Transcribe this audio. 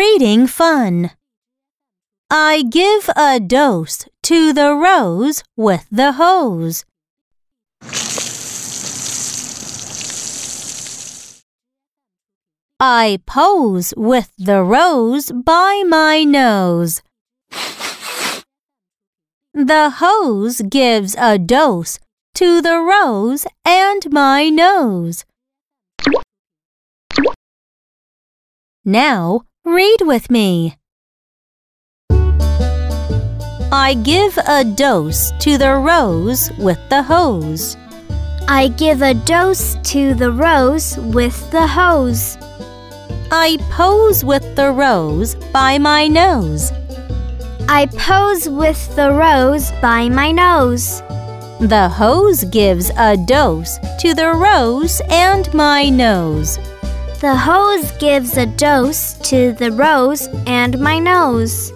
reading fun. I give a dose to the rose with the hose. I pose with the rose by my nose. The hose gives a dose to the rose and my nose. Now read with me. I give a dose to the rose with the hose. I give a dose to the rose with the hose. I pose with the rose by my nose. I pose with the rose by my nose. The hose gives a dose to the rose and my nose. The hose gives a dose to the rose and my nose.